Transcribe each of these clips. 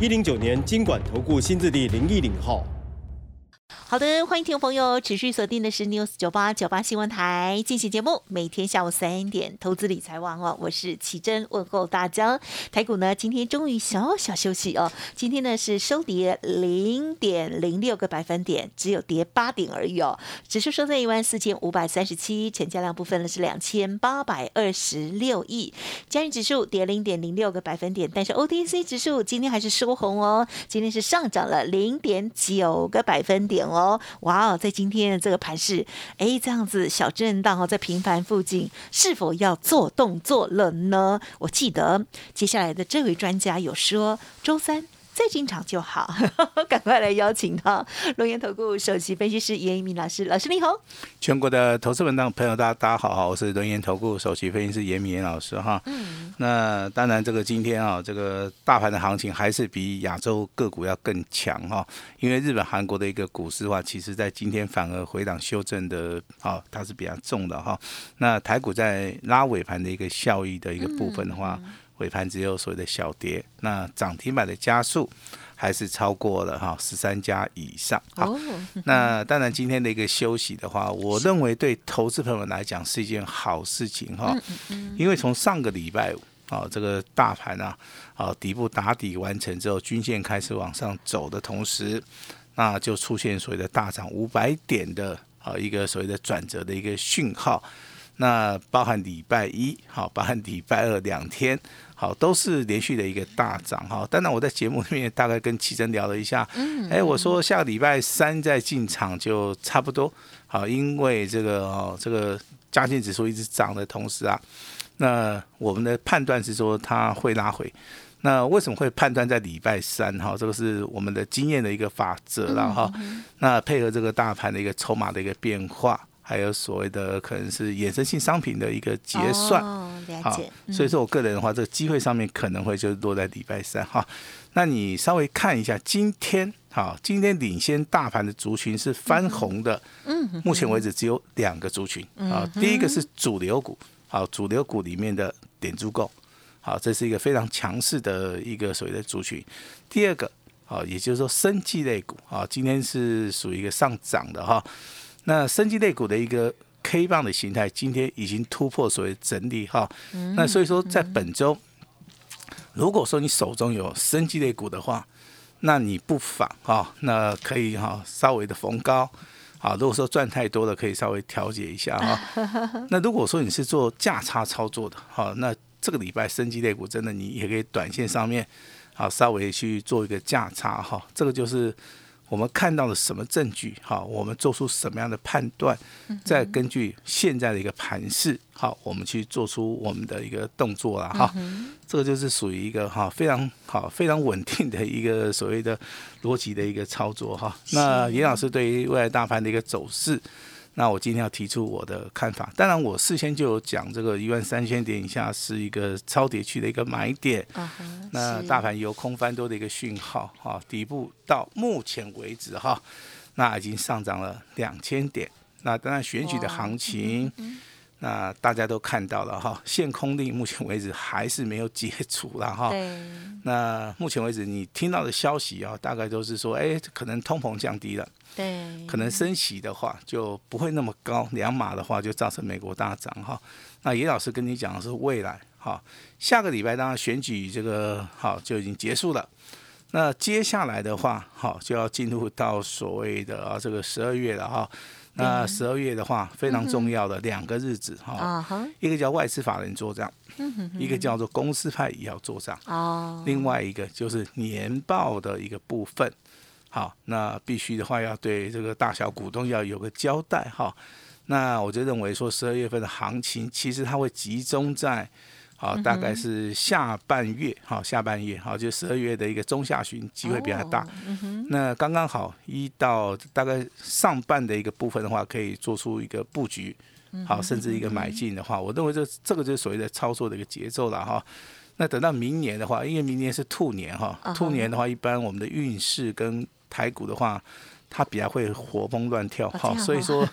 一零九年经管投顾新字第零一零号。好的，欢迎听众朋友持续锁定的是 News 九八九八新闻台进行节目，每天下午三点投资理财网哦，我是奇珍问候大家。台股呢今天终于小小休息哦，今天呢是收跌零点零六个百分点，只有跌八点而已哦，指数收在一万四千五百三十七，成交量部分呢是两千八百二十六亿，加元指数跌零点零六个百分点，但是 OTC 指数今天还是收红哦，今天是上涨了零点九个百分点哦。哦，哇哦，在今天的这个盘势，哎，这样子小震荡哦，在平盘附近，是否要做动作了呢？我记得接下来的这位专家有说，周三。再进场就好，赶快来邀请他。龙岩投顾首席分析师严一鸣老师，老师你好。全国的投资文档朋友，大家大家好，我是龙岩投顾首席分析师严明老师哈。嗯。那当然，这个今天啊，这个大盘的行情还是比亚洲个股要更强哈，因为日本、韩国的一个股市的话，其实在今天反而回档修正的啊，它是比较重的哈。那台股在拉尾盘的一个效益的一个部分的话。尾盘只有所谓的小跌，那涨停板的加速还是超过了哈十三家以上。好，那当然今天的一个休息的话，我认为对投资朋友来讲是一件好事情哈，因为从上个礼拜五啊，这个大盘啊，啊底部打底完成之后，均线开始往上走的同时，那就出现所谓的大涨五百点的啊一个所谓的转折的一个讯号。那包含礼拜一，好，包含礼拜二两天，好，都是连续的一个大涨，哈。当然我在节目里面大概跟奇珍聊了一下，嗯，哎，我说下个礼拜三再进场就差不多，好，因为这个哦，这个加权指数一直涨的同时啊，那我们的判断是说它会拉回，那为什么会判断在礼拜三？哈，这个是我们的经验的一个法则了，哈。那配合这个大盘的一个筹码的一个变化。还有所谓的可能是衍生性商品的一个结算，好，所以说我个人的话，这个机会上面可能会就落在礼拜三哈。那你稍微看一下今天，好，今天领先大盘的族群是翻红的，嗯，目前为止只有两个族群，啊，第一个是主流股，好，主流股里面的点足够，好，这是一个非常强势的一个所谓的族群。第二个，好，也就是说生技类股，啊，今天是属于一个上涨的哈。那生技类股的一个 K 棒的形态，今天已经突破所谓整理哈。那所以说，在本周，如果说你手中有生技类股的话，那你不妨哈，那可以哈稍微的逢高，好，如果说赚太多了，可以稍微调节一下哈。那如果说你是做价差操作的，好，那这个礼拜生技类股真的你也可以短线上面好稍微去做一个价差哈，这个就是。我们看到了什么证据？好，我们做出什么样的判断？再根据现在的一个盘势，好，我们去做出我们的一个动作了哈。这个就是属于一个哈非常好、非常稳定的一个所谓的逻辑的一个操作哈。那严老师对于未来大盘的一个走势。那我今天要提出我的看法，当然我事先就有讲，这个一万三千点以下是一个超跌区的一个买点。那大盘由空翻多的一个讯号，哈，底部到目前为止哈，那已经上涨了两千点。那当然选举的行情，那大家都看到了哈，限空令目前为止还是没有解除了哈。那目前为止你听到的消息啊，大概都是说，哎，可能通膨降低了。对，可能升息的话就不会那么高，两码的话就造成美国大涨哈。那严老师跟你讲的是未来哈，下个礼拜当然选举这个好就已经结束了，那接下来的话好就要进入到所谓的啊这个十二月了哈。那十二月的话非常重要的两个日子哈，一个叫外资法人做账，一个叫做公司派也要做账哦，另外一个就是年报的一个部分。好，那必须的话要对这个大小股东要有个交代哈。那我就认为说，十二月份的行情其实它会集中在好，大概是下半月，好，下半月，好，就十二月的一个中下旬，机会比较大。那刚刚好，一到大概上半的一个部分的话，可以做出一个布局，好，甚至一个买进的话，我认为这这个就是所谓的操作的一个节奏了哈。那等到明年的话，因为明年是兔年哈，兔年的话，一般我们的运势跟台股的话。它比较会活蹦乱跳，哈，所以说，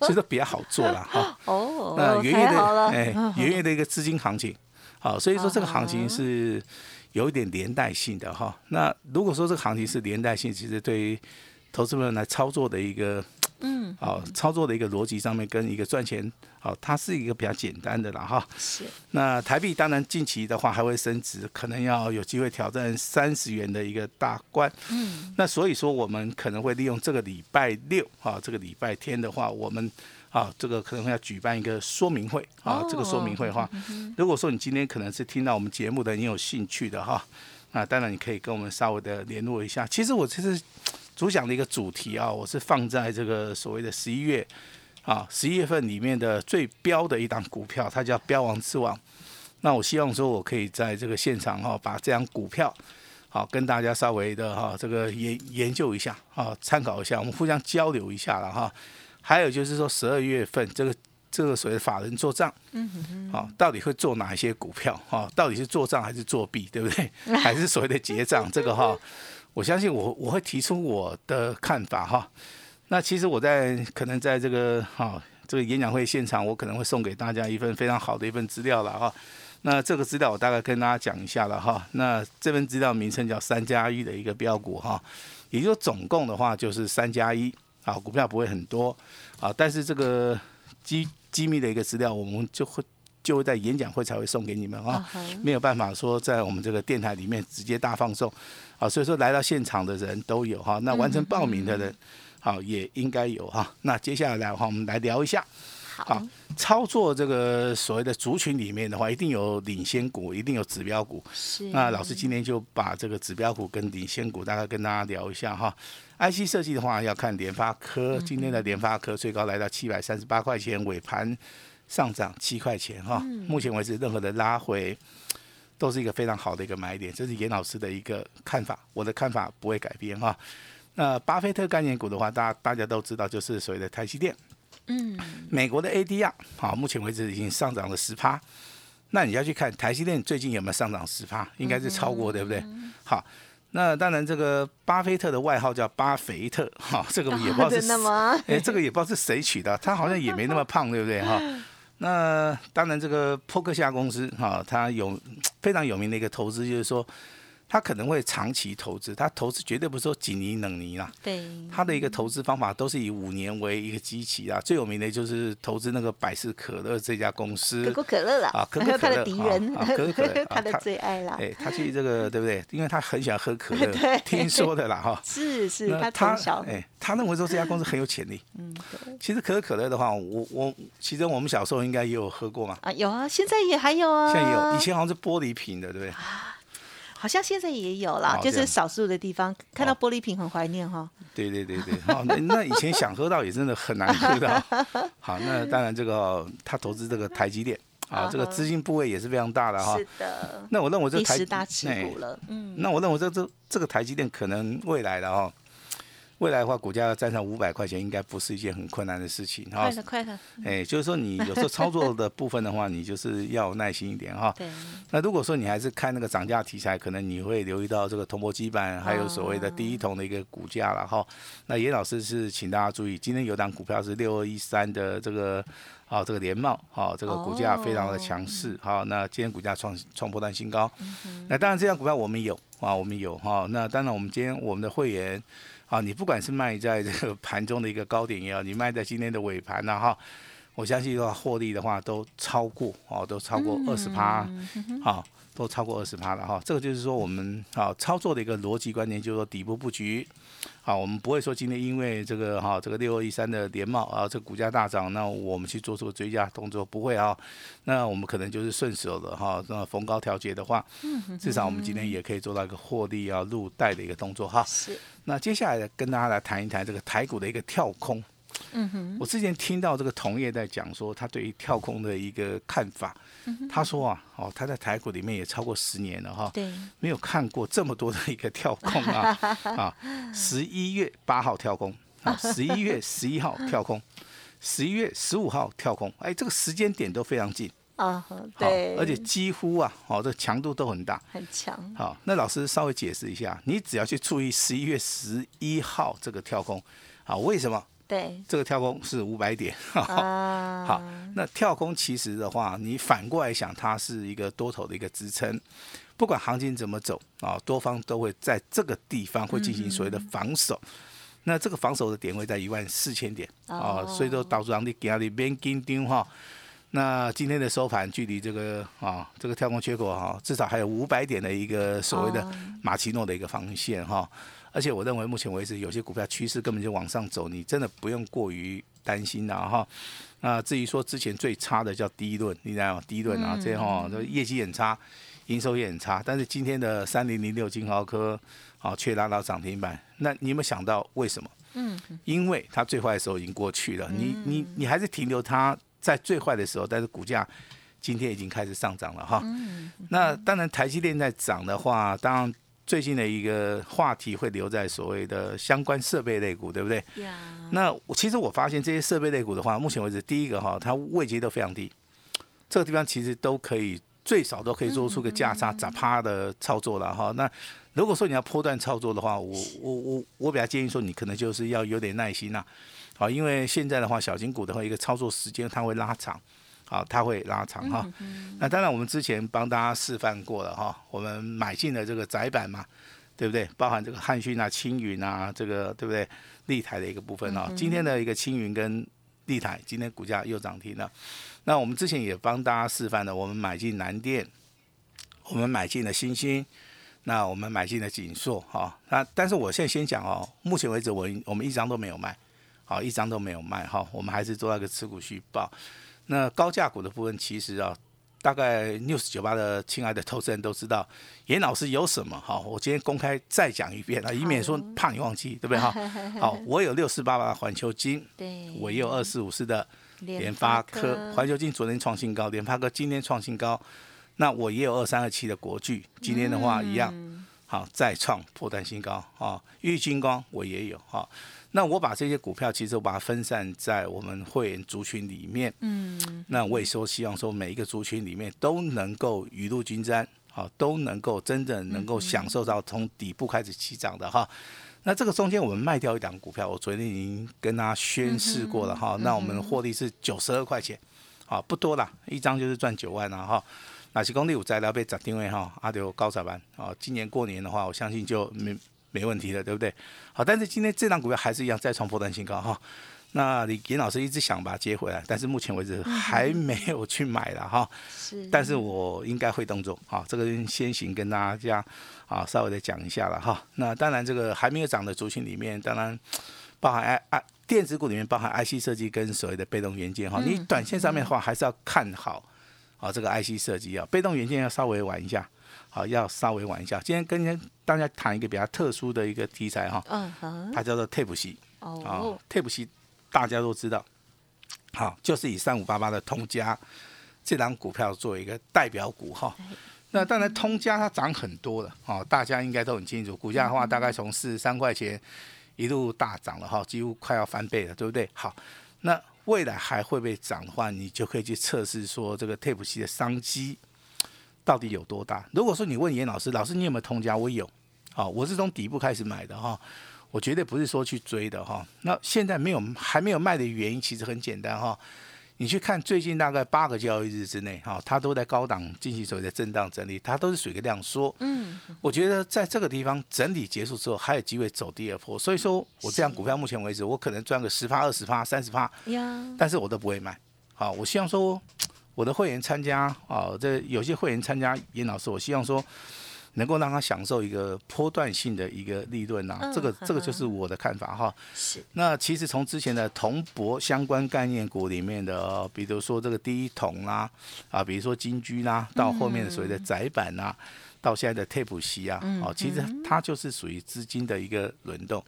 所以说比较好做了，哈。哦，那元月的，哎，元月的一个资金行情，好，所以说这个行情是有一点连带性的，哈。那如果说这个行情是连带性，其实对于投资人来操作的一个。嗯，好，操作的一个逻辑上面跟一个赚钱，好，它是一个比较简单的了哈。是。那台币当然近期的话还会升值，可能要有机会挑战三十元的一个大关。嗯。那所以说我们可能会利用这个礼拜六啊，这个礼拜天的话，我们啊，这个可能会要举办一个说明会啊。这个说明会的话，如果说你今天可能是听到我们节目的，你有兴趣的哈，那当然你可以跟我们稍微的联络一下。其实我其实。主讲的一个主题啊，我是放在这个所谓的十一月啊，十一月份里面的最标的一档股票，它叫标王之王。那我希望说，我可以在这个现场哈，把这张股票好跟大家稍微的哈，这个研研究一下啊，参考一下，我们互相交流一下了哈。还有就是说，十二月份这个这个所谓的法人做账，嗯哼，好，到底会做哪一些股票哈？到底是做账还是作弊，对不对？还是所谓的结账？这个哈。我相信我我会提出我的看法哈。那其实我在可能在这个哈这个演讲会现场，我可能会送给大家一份非常好的一份资料了哈。那这个资料我大概跟大家讲一下了哈。那这份资料名称叫三加一的一个标股哈，也就总共的话就是三加一啊，股票不会很多啊，但是这个机机密的一个资料，我们就会就会在演讲会才会送给你们啊，没有办法说在我们这个电台里面直接大放送。啊，所以说来到现场的人都有哈，那完成报名的人，好也应该有哈。那接下来的话，我们来聊一下，好，操作这个所谓的族群里面的话，一定有领先股，一定有指标股。是。那老师今天就把这个指标股跟领先股大概跟大家聊一下哈。IC 设计的话，要看联发科，今天的联发科最高来到七百三十八块钱，尾盘上涨七块钱哈。目前为止，任何的拉回。都是一个非常好的一个买点，这是严老师的一个看法，我的看法不会改变哈。那巴菲特概念股的话，大大家都知道，就是所谓的台积电。嗯。美国的 ADR 好，目前为止已经上涨了十趴。那你要去看台积电最近有没有上涨十趴？应该是超过，对不对？好，那当然这个巴菲特的外号叫巴菲特，哈，这个也不知道是 哎，这个也不知道是谁取的，他好像也没那么胖，对不对？哈。那当然，这个扑克夏公司哈，它有非常有名的一个投资，就是说。他可能会长期投资，他投资绝对不是说几年冷泥啦。对。他的一个投资方法都是以五年为一个基期啊，最有名的就是投资那个百事可乐这家公司。可口可乐啦。啊，可口可乐。他的敌人。可口可乐。他的最爱啦。哎，他去这个对不对？因为他很喜欢喝可乐。听说的啦哈。是 是，他从小。哎，他认为说这家公司很有潜力。嗯。其实可口可乐的话，我我其实我们小时候应该也有喝过嘛。啊，有啊，现在也还有啊。现在有，以前好像是玻璃瓶的，对不对？好像现在也有啦，就是少数的地方看到玻璃瓶很怀念哈。对对对对，好，那那以前想喝到也真的很难喝到。好，那当然这个他投资这个台积电啊，这个资金部位也是非常大的哈。是的。那我认为这台大持股了，嗯。那我认为这这这个台积电可能未来的哈。未来的话，股价要站上五百块钱，应该不是一件很困难的事情哈。快的，快的。哎，就是说你有时候操作的部分的话，你就是要耐心一点哈。对。那如果说你还是看那个涨价题材，可能你会留意到这个铜箔基板，还有所谓的第一桶的一个股价了哈。那严老师是请大家注意，今天有档股票是六二一三的这个啊，这个联茂，好，这个股价非常的强势，好，那今天股价创创破断新高。那当然，这张股票我们有啊，我们有哈。那当然，我们今天我们的会员。啊，你不管是卖在这个盘中的一个高点也好，你卖在今天的尾盘呢，哈，我相信的话，获利的话都超过哦，都超过二十趴，好，都超过二十趴了哈。这个就是说我们啊操作的一个逻辑观念，就是说底部布局。好，我们不会说今天因为这个哈这个六二一三的连帽啊，这股价大涨，那我们去做出个追加动作，不会啊。那我们可能就是顺手的哈，那逢高调节的话，至少我们今天也可以做到一个获利啊入袋的一个动作哈。是。那接下来跟大家来谈一谈这个台股的一个跳空。嗯哼，我之前听到这个同业在讲说，他对于跳空的一个看法，他说啊，哦，他在台股里面也超过十年了哈，对，没有看过这么多的一个跳空啊 啊！十一月八号跳空啊，十一月 十一号跳空，十一月十五号跳空，哎，这个时间点都非常近，啊，好对，而且几乎啊，哦，这强度都很大。很强，好，那老师稍微解释一下，你只要去注意十一月十一号这个跳空，啊，为什么对，这个跳空是五百点？好，那跳空其实的话，你反过来想，它是一个多头的一个支撑，不管行情怎么走啊，多方都会在这个地方会进行所谓的防守。那这个防守的点位在一万四千点啊，哦所以说导致让你给它里边紧盯哈。那今天的收盘距离这个啊这个跳空缺口哈，至少还有五百点的一个所谓的哦马奇诺的一个防线哈。而且我认为目前为止有些股票趋势根本就往上走，你真的不用过于担心了哈。那至于说之前最差的叫第一轮，你知道吗？第一轮啊，嗯这些哈，这业绩很差，营收也很差，但是今天的三零零六金豪科啊却拉到涨停板，那你有没有想到为什么？嗯，因为它最坏的时候已经过去了，你你你还是停留它在最坏的时候，但是股价今天已经开始上涨了哈。那当然，台积电在涨的话，当然最近的一个话题会留在所谓的相关设备类股，对不对？呀，那我其实我发现这些设备类股的话，目前为止，第一个哈，它位阶都非常低，这个地方其实都可以最少都可以做出个价差砸趴的操作了哈。那如果说你要波段操作的话，我我我我比较建议说，你可能就是要有点耐心呐、好，因为现在的话，小型股的话，一个操作时间它会拉长，好，它会拉长哈。那当然，我们之前帮大家示范过了哈，我们买进了这个窄板嘛，对不对？包含这个汉讯啊、青云啊，这个对不对？立台的一个部分啊，今天的一个青云跟立台，今天股价又涨停了。那我们之前也帮大家示范了，我们买进南电，我们买进了星星，那我们买进了锦硕，哈、那但是我现在先讲哦，目前为止我我们一张都没有卖，好，一张都没有卖哈、我们还是做那个持股续报。那高价股的部分，其实啊，大概 news 九八的亲爱的投资人都知道，严老师有什么哈？我今天公开再讲一遍啊，以免说怕你忘记，对不对哈？好，我有六四八八的环球金，对，我也有二四五四的联发科，环球金昨天创新高，联发科今天创新高，那我也有二三二七的国巨，今天的话一样，好再创破断新高啊，玉金光我也有哈。那我把这些股票，其实我把它分散在我们会员族群里面，嗯，那我也说希望说每一个族群里面都能够雨露均沾，好，都能够真正能够享受到从底部开始起涨的哈。那这个中间我们卖掉一档股票，我昨天已经跟大家宣示过了哈。那我们的获利是九十二块钱，好不多啦，一张就是赚九万了哈。那是公里五摘了被涨定位哈，阿刘高彩班啊，今年过年的话，我相信就没没问题的，对不对？好，但是今天这档股票还是一样再创破断新高哈。那李严老师一直想把它接回来，但是目前为止还没有去买了哈。是，但是我应该会动作，哈，这个先行跟大家啊稍微的讲一下了哈。那当然，这个还没有涨的族群里面，当然包含 I I 电子股里面包含 IC 设计跟所谓的被动元件哈。你短线上面的话，还是要看好啊这个 IC 设计啊，被动元件要稍微玩一下，好，要稍微玩一下。今天跟大家谈一个比较特殊的一个题材哈，嗯哼，它叫做 Tape 系啊哦，，Tape 系大家都知道，好，就是以三五八八的通家这档股票作为一个代表股哈。那当然，通家它涨很多了哦，大家应该都很清楚。股价的话，大概从四十三块钱一路大涨了哈，几乎快要翻倍了，对不对？好，那未来还会不会涨的话，你就可以去测试说这个 Tape 系的商机到底有多大。如果说你问严老师，老师你有没有通家？我有，好，我是从底部开始买的哈。我绝对不是说去追的哈。那现在没有还没有卖的原因其实很简单哈。你去看最近大概八个交易日之内哈，它都在高档进行所谓的震荡整理，它都是属于一个量缩。嗯，我觉得在这个地方整理结束之后，还有机会走第二波。所以说我这样股票目前为止，我可能赚个十趴、二十趴、三十趴，呀，但是我都不会卖。好，我希望说我的会员参加啊，这有些会员参加严老师，我希望说能够让他享受一个波段性的一个利润啊，嗯这个这个就是我的看法哈。是，那其实从之前的铜箔相关概念股里面的，呃比如说这个第一铜啦，啊，比如说金居啦，到后面的所谓的窄板啦，到现在的 tape 席啊，哦，其实它就是属于资金的一个轮动。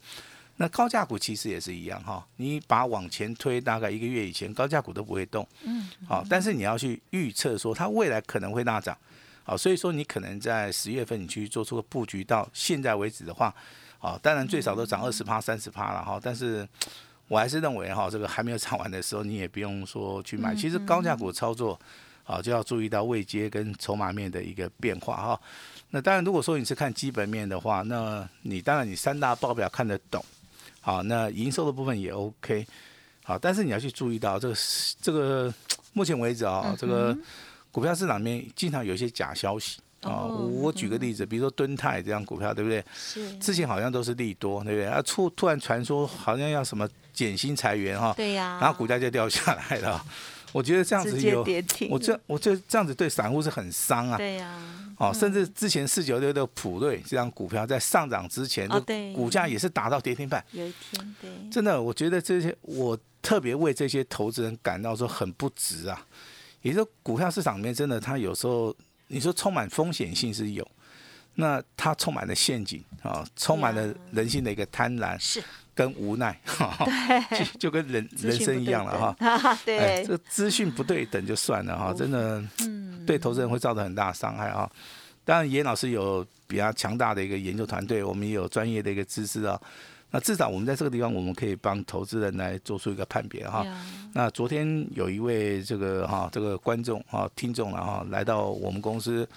那高价股其实也是一样哈，你把往前推大概一个月以前，高价股都不会动，嗯，好，但是你要去预测说它未来可能会大涨，好，所以说你可能在十月份你去做出个布局，到现在为止的话，好，当然最少都涨二十趴、三十趴了哈，但是我还是认为哈，这个还没有涨完的时候，你也不用说去买。其实高价股操作，啊，就要注意到位阶跟筹码面的一个变化哈。那当然，如果说你是看基本面的话，那你当然你三大报表看得懂。好，那营收的部分也 OK，好，但是你要去注意到这个这个目前为止啊，这个股票市场里面经常有一些假消息啊。我举个例子，比如说敦泰这样股票，对不对？是。之前好像都是利多，对不对？啊，突突然传说好像要什么减薪裁员哈。对呀。然后股价就掉下来了。我觉得这样子有，我这我这这样子对散户是很伤啊。对呀。哦，甚至之前四九六的普瑞这张股票在上涨之前，的股价也是达到跌停板。有一天，对，真的，我觉得这些我特别为这些投资人感到说很不值啊。也就股票市场里面，真的，它有时候你说充满风险性是有，那它充满了陷阱啊，充满了人性的一个贪婪是跟无奈，对，就跟人人生一样了哈。对，这个资讯不对等就算了哈，真的。对投资人会造成很大的伤害啊！当然，严老师有比较强大的一个研究团队，我们也有专业的一个知识啊。那至少我们在这个地方，我们可以帮投资人来做出一个判别哈。那昨天有一位这个哈这个观众啊听众了哈来到我们公司，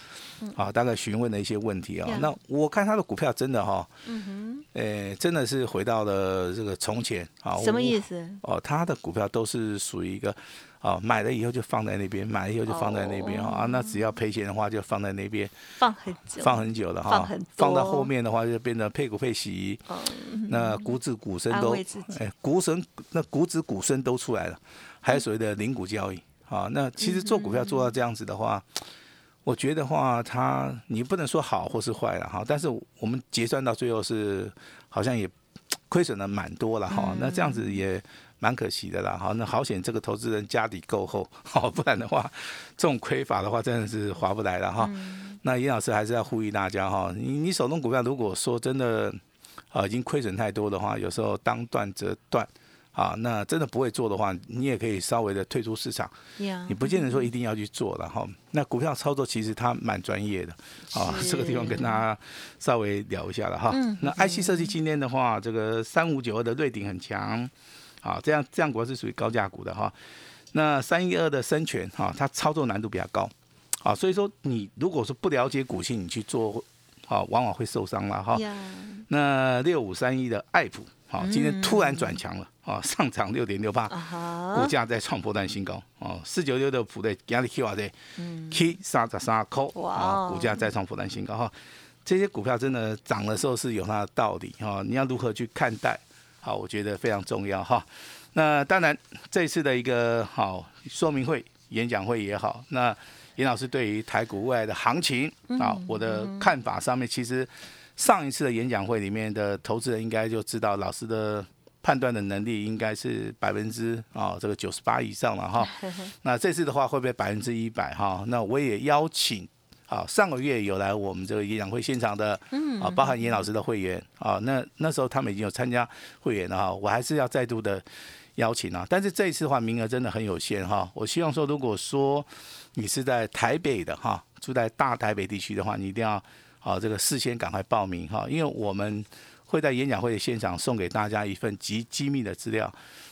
啊大概询问了一些问题啊。那我看他的股票真的哈，嗯哼，诶真的是回到了这个从前啊。什么意思？哦，他的股票都是属于一个。哦，买了以后就放在那边，买了以后就放在那边啊。那只要赔钱的话，就放在那边，放很久，放很久了哈。放很放到后面的话，就变得配股配息。那股指股身都哎，股神那股指股身都出来了，还有所谓的零股交易啊。那其实做股票做到这样子的话，我觉得话，它你不能说好或是坏了哈。但是我们结算到最后是好像也亏损的蛮多了哈。那这样子也。蛮可惜的啦，好，那好险这个投资人家底够厚，好，不然的话，这种亏法的话真的是划不来了哈。那严老师还是要呼吁大家哈，你你手中股票如果说真的啊已经亏损太多的话，有时候当断则断。啊，那真的不会做的话，你也可以稍微的退出市场。你不见得说一定要去做了哈。那股票操作其实它蛮专业的啊，这个地方跟大家稍微聊一下了哈。那 IC 设计今天的话，这个三五九二的瑞鼎很强。啊，这样这样股是属于高价股的哈。那三一二的深全哈，它操作难度比较高，啊，所以说你如果说不了解股性，你去做，啊，往往会受伤了哈。那六五三一的爱普，好，今天突然转强了，啊，上涨六点六八，股价在创波段新高，哦，四九六的普的压力 Q 啊的，K 三十三扣，啊，股价再创波段新高哈。这些股票真的涨的时候是有它的道理哈，你要如何去看待？好，我觉得非常重要哈。那当然，这次的一个好说明会、演讲会也好，那严老师对于台股未来的行情啊，我的看法上面，其实上一次的演讲会里面的投资人应该就知道，老师的判断的能力应该是百分之啊这个九十八以上了哈。那这次的话会不会百分之一百哈？那我也邀请。好，上个月有来我们这个演讲会现场的，啊，包含严老师的会员，啊，那那时候他们已经有参加会员了哈，我还是要再度的邀请啊，但是这一次的话名额真的很有限哈，我希望说如果说你是在台北的哈，住在大台北地区的话，你一定要好这个事先赶快报名哈，因为我们会在演讲会的现场送给大家一份极机密的资料，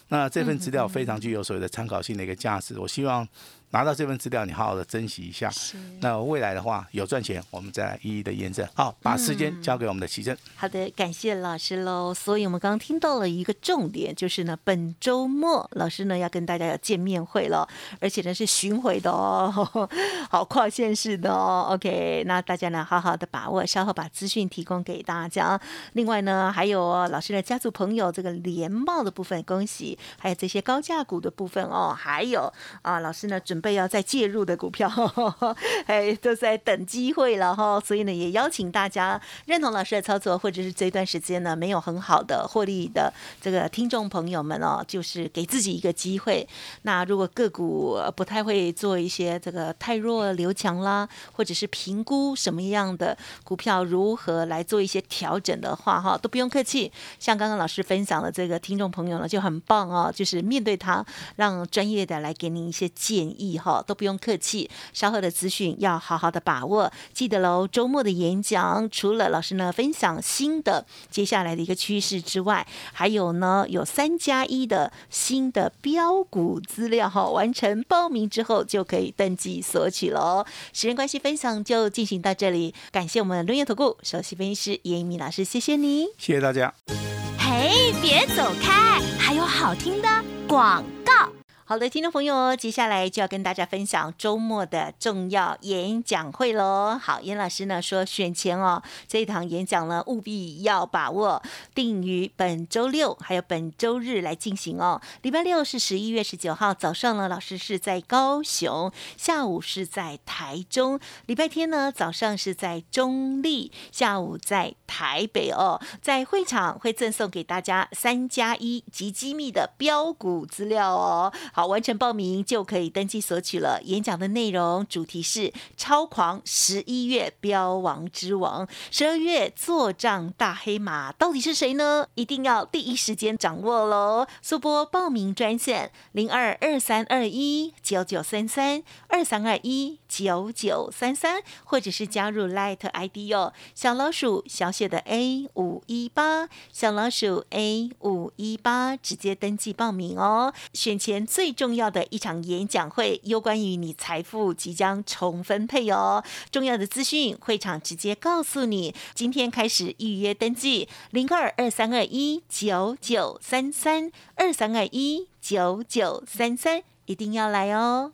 那这份资料非常具有所谓的参考性的一个价值，我希望。拿到这份资料，你好好的珍惜一下。那未来的话有赚钱，我们再来一一的验证。好，把时间交给我们的奇珍。好的，感谢老师喽。所以我们刚刚听到了一个重点，就是呢，本周末老师呢要跟大家要见面会了，而且呢是巡回的哦，好跨县市的哦。OK，那大家呢好好的把握，稍后把资讯提供给大家。另外呢，还有老师的家族朋友这个联帽的部分，恭喜，还有这些高价股的部分哦，还有啊，老师呢准。准备要再介入的股票，哎，都在等机会了哈。所以呢，也邀请大家认同老师的操作，或者是这段时间呢没有很好的获利的这个听众朋友们哦，就是给自己一个机会。那如果个股不太会做一些这个太弱留强啦，或者是评估什么样的股票如何来做一些调整的话哈，都不用客气。像刚刚老师分享的这个听众朋友呢，就很棒哦，就是面对他，让专业的来给你一些建议哈，都不用客气。稍后的资讯要好好的把握，记得喽。周末的演讲，除了老师呢分享新的接下来的一个趋势之外，还有呢有三加一的新的标股资料哈，完成报名之后就可以登记索取喽。时间关系，分享就进行到这里，感谢我们论业投顾首席分析师叶一鸣老师，谢谢你，谢谢大家。嘿，别走开，还有好听的广告。好的，听众朋友，接下来就要跟大家分享周末的重要演讲会喽。好，严老师呢说选前哦，这一堂演讲呢务必要把握，定于本周六还有本周日来进行哦。礼拜六是十一月十九号早上呢，老师是在高雄，下午是在台中；礼拜天呢早上是在中立，下午在台北哦。在会场会赠送给大家三加一及机密的标股资料哦。好，完成报名就可以登记索取了。演讲的内容主题是超狂十一月标王之王，十二月做账大黑马到底是谁呢？一定要第一时间掌握喽！速播报名专线零二二三二一九九三三二三二一九九三三，或者是加入 Light ID 哦，小老鼠小写的 A 五一八，小老鼠 A 五一八，直接登记报名哦。选前最重要的一场演讲会，有关于你财富即将重分配哦。重要的资讯，会场直接告诉你。今天开始预约登记，零二二三二一九九三三二三二一九九三三，一定要来哦。